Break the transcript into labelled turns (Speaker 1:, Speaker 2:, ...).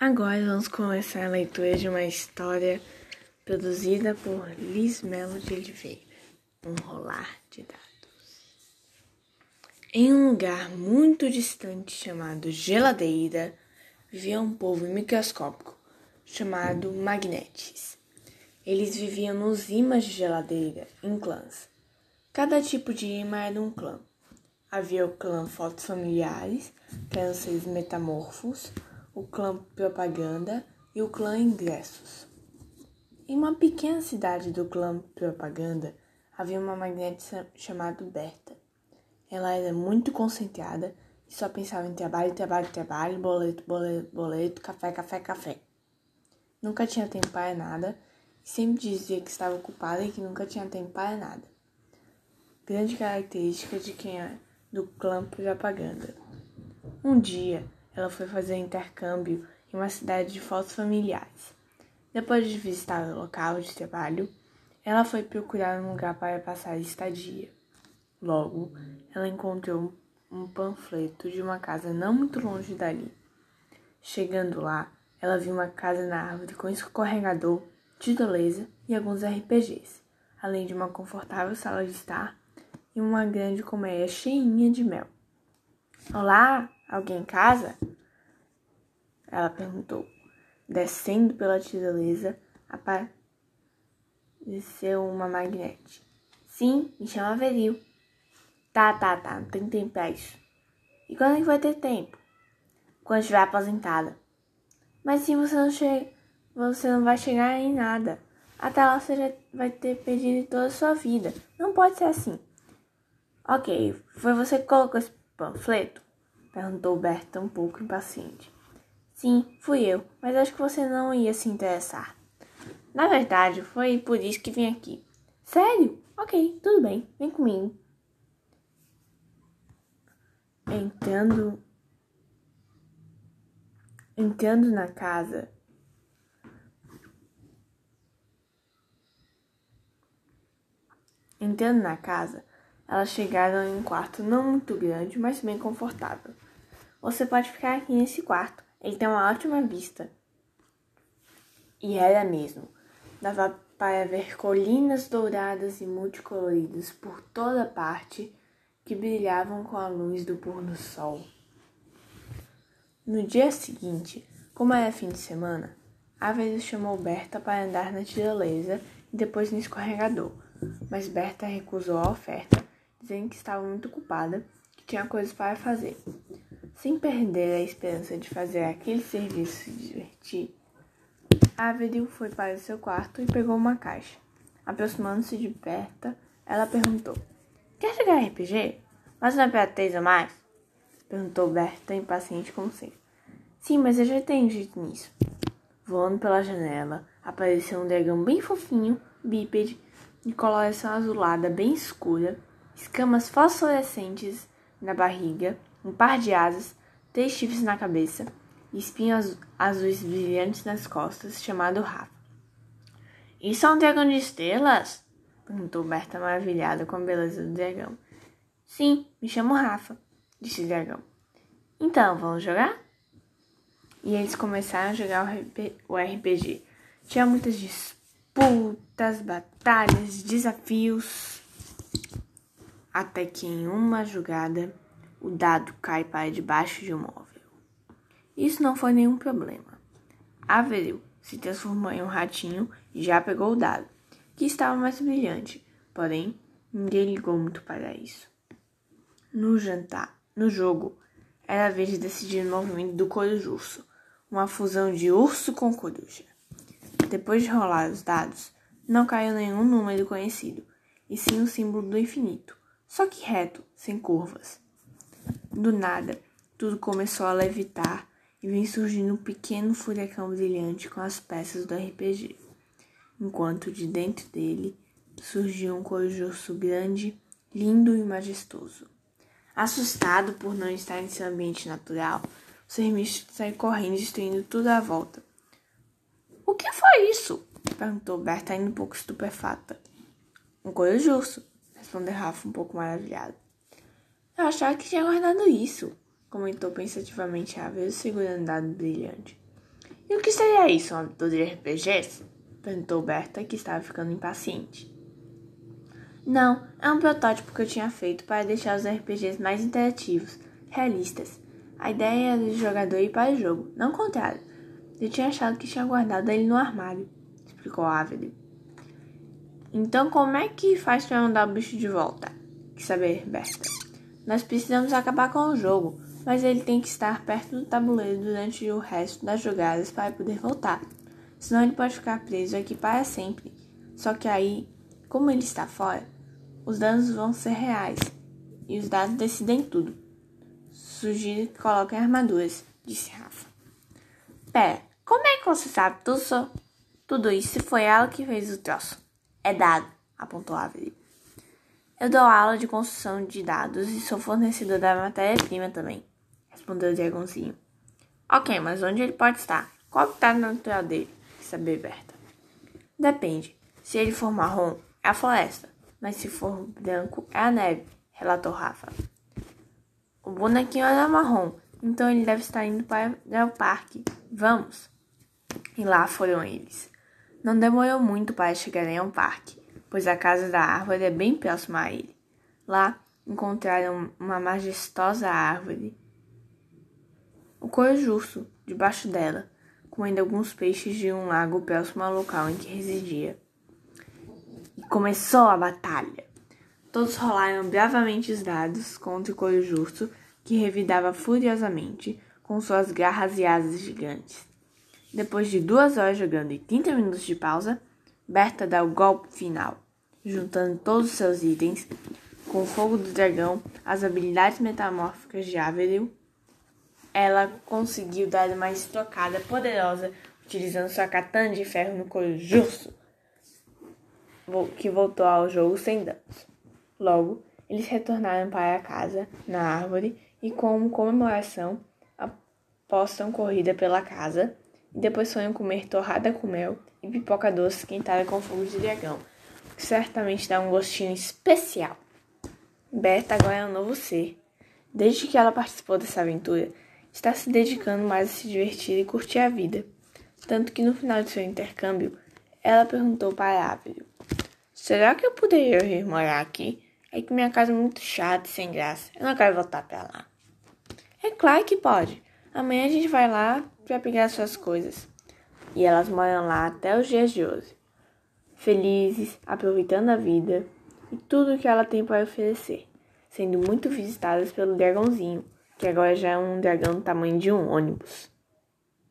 Speaker 1: Agora vamos começar a leitura de uma história produzida por Liz Melo de Oliveira, Um Rolar de Dados. Em um lugar muito distante chamado Geladeira, vivia um povo microscópico chamado Magnetes. Eles viviam nos imãs de geladeira, em clãs. Cada tipo de imã era um clã. Havia o clã Fotos Familiares, que eram metamorfos, o clã Propaganda e o clã Ingressos. Em uma pequena cidade do clã Propaganda havia uma magnete chamada Berta. Ela era muito concentrada e só pensava em trabalho, trabalho, trabalho, boleto, boleto, boleto, café, café, café. Nunca tinha tempo para nada e sempre dizia que estava ocupada e que nunca tinha tempo para nada. Grande característica de quem é do clã Propaganda. Um dia, ela foi fazer intercâmbio em uma cidade de fotos familiares. Depois de visitar o local de trabalho, ela foi procurar um lugar para passar a estadia. Logo, ela encontrou um panfleto de uma casa não muito longe dali. Chegando lá, ela viu uma casa na árvore com escorregador, tirolesa e alguns RPGs, além de uma confortável sala de estar e uma grande colmeia cheinha de mel. Olá, alguém em casa? Ela perguntou. Descendo pela tirolesa, apareceu uma magnete. Sim, me chama Veril. Tá, tá, tá, não tem tempo pra isso. E quando é que vai ter tempo? Quando estiver aposentada. Mas se você não chega, você não vai chegar em nada. Até lá você já vai ter perdido toda a sua vida. Não pode ser assim. Ok, foi você que colocou esse panfleto? Perguntou Berta um pouco impaciente. Sim, fui eu, mas acho que você não ia se interessar. Na verdade, foi por isso que vim aqui. Sério? Ok, tudo bem, vem comigo. Entrando. Entrando na casa. Entrando na casa, elas chegaram em um quarto não muito grande, mas bem confortável. Você pode ficar aqui nesse quarto. Ele tem uma ótima vista. E era mesmo. Dava para ver colinas douradas e multicoloridas por toda parte que brilhavam com a luz do pôr do sol. No dia seguinte, como era fim de semana, Avery chamou Berta para andar na tirolesa e depois no escorregador, mas Berta recusou a oferta dizendo que estava muito ocupada, que tinha coisas para fazer. Sem perder a esperança de fazer aquele serviço se divertir, Averil foi para o seu quarto e pegou uma caixa. Aproximando-se de Berta, ela perguntou: Quer jogar RPG? Mas não é para três ou mais? Perguntou Berta, impaciente como sempre. Sim, mas eu já tenho jeito nisso. Voando pela janela, apareceu um dragão bem fofinho, bípede, de coloração azulada bem escura, escamas fosforescentes na barriga, um par de asas, três chifres na cabeça e espinhos azuis brilhantes nas costas, chamado Rafa. Isso é um dragão de estrelas? perguntou Berta maravilhada com a beleza do dragão. Sim, me chamo Rafa, disse o dragão. Então, vamos jogar? E eles começaram a jogar o RPG. Tinha muitas disputas, batalhas, desafios até que em uma jogada o dado cai para debaixo de um móvel. Isso não foi nenhum problema. Averil se transformou em um ratinho e já pegou o dado, que estava mais brilhante, porém ninguém ligou muito para isso. No jantar, no jogo, era a vez de decidir o movimento do corujo, uma fusão de urso com coruja. Depois de rolar os dados, não caiu nenhum número conhecido, e sim o símbolo do infinito só que reto, sem curvas. Do nada, tudo começou a levitar e vem surgindo um pequeno furacão brilhante com as peças do RPG, enquanto de dentro dele surgiu um corujo grande, lindo e majestoso. Assustado por não estar em seu ambiente natural, o sermicho saiu correndo, destruindo tudo à volta. O que foi isso? perguntou Berta, ainda um pouco estupefata. Um corujo, respondeu Rafa um pouco maravilhado. Eu achava que tinha guardado isso, comentou pensativamente a vez segurando dado brilhante. E o que seria isso, um aviador de RPGs? Perguntou Berta, que estava ficando impaciente. Não, é um protótipo que eu tinha feito para deixar os RPGs mais interativos, realistas. A ideia era do jogador ir para o jogo, não o contrário. Eu tinha achado que tinha guardado ele no armário, explicou Avery. Então como é que faz para mandar o bicho de volta? Quis saber Berta. Nós precisamos acabar com o jogo, mas ele tem que estar perto do tabuleiro durante o resto das jogadas para poder voltar. Senão ele pode ficar preso aqui para sempre. Só que aí, como ele está fora, os danos vão ser reais e os dados decidem tudo. Sugiro que coloquem armaduras, disse Rafa. Pera, como é que você sabe tudo, tudo isso foi ela que fez o troço? É dado, apontou Avery. Eu dou aula de construção de dados e sou fornecedor da matéria-prima também, respondeu o dragãozinho. Ok, mas onde ele pode estar? Qual o estado natural dele? Quis saber Berta. Depende. Se ele for marrom, é a floresta. Mas se for branco, é a neve, relatou Rafa. O bonequinho era marrom, então ele deve estar indo para o parque. Vamos! E lá foram eles. Não demorou muito para chegarem ao parque pois a casa da árvore é bem próxima a ele. Lá encontraram uma majestosa árvore, o coelho debaixo dela, comendo alguns peixes de um lago próximo ao local em que residia. E começou a batalha. Todos rolaram bravamente os dados contra o coelho que revidava furiosamente com suas garras e asas gigantes. Depois de duas horas jogando e 30 minutos de pausa, Berta dá o golpe final, juntando todos os seus itens, com o fogo do dragão, as habilidades metamórficas de Averil. Ela conseguiu dar uma estocada poderosa utilizando sua katana de ferro no couro justo, que voltou ao jogo sem danos. Logo, eles retornaram para casa, na árvore, e como comemoração, apostam corrida pela casa, depois sonham comer torrada com mel e pipoca doce esquentada com fogo de dragão, que certamente dá um gostinho especial. Berta agora é um novo ser. Desde que ela participou dessa aventura, está se dedicando mais a se divertir e curtir a vida. Tanto que no final de seu intercâmbio, ela perguntou para Ávila: Será que eu poderia vir morar aqui? É que minha casa é muito chata e sem graça. Eu não quero voltar para lá. É claro que pode. Amanhã a gente vai lá para pegar suas coisas. E elas moram lá até os dias de hoje, felizes, aproveitando a vida e tudo o que ela tem para oferecer, sendo muito visitadas pelo dragãozinho, que agora já é um dragão do tamanho de um ônibus.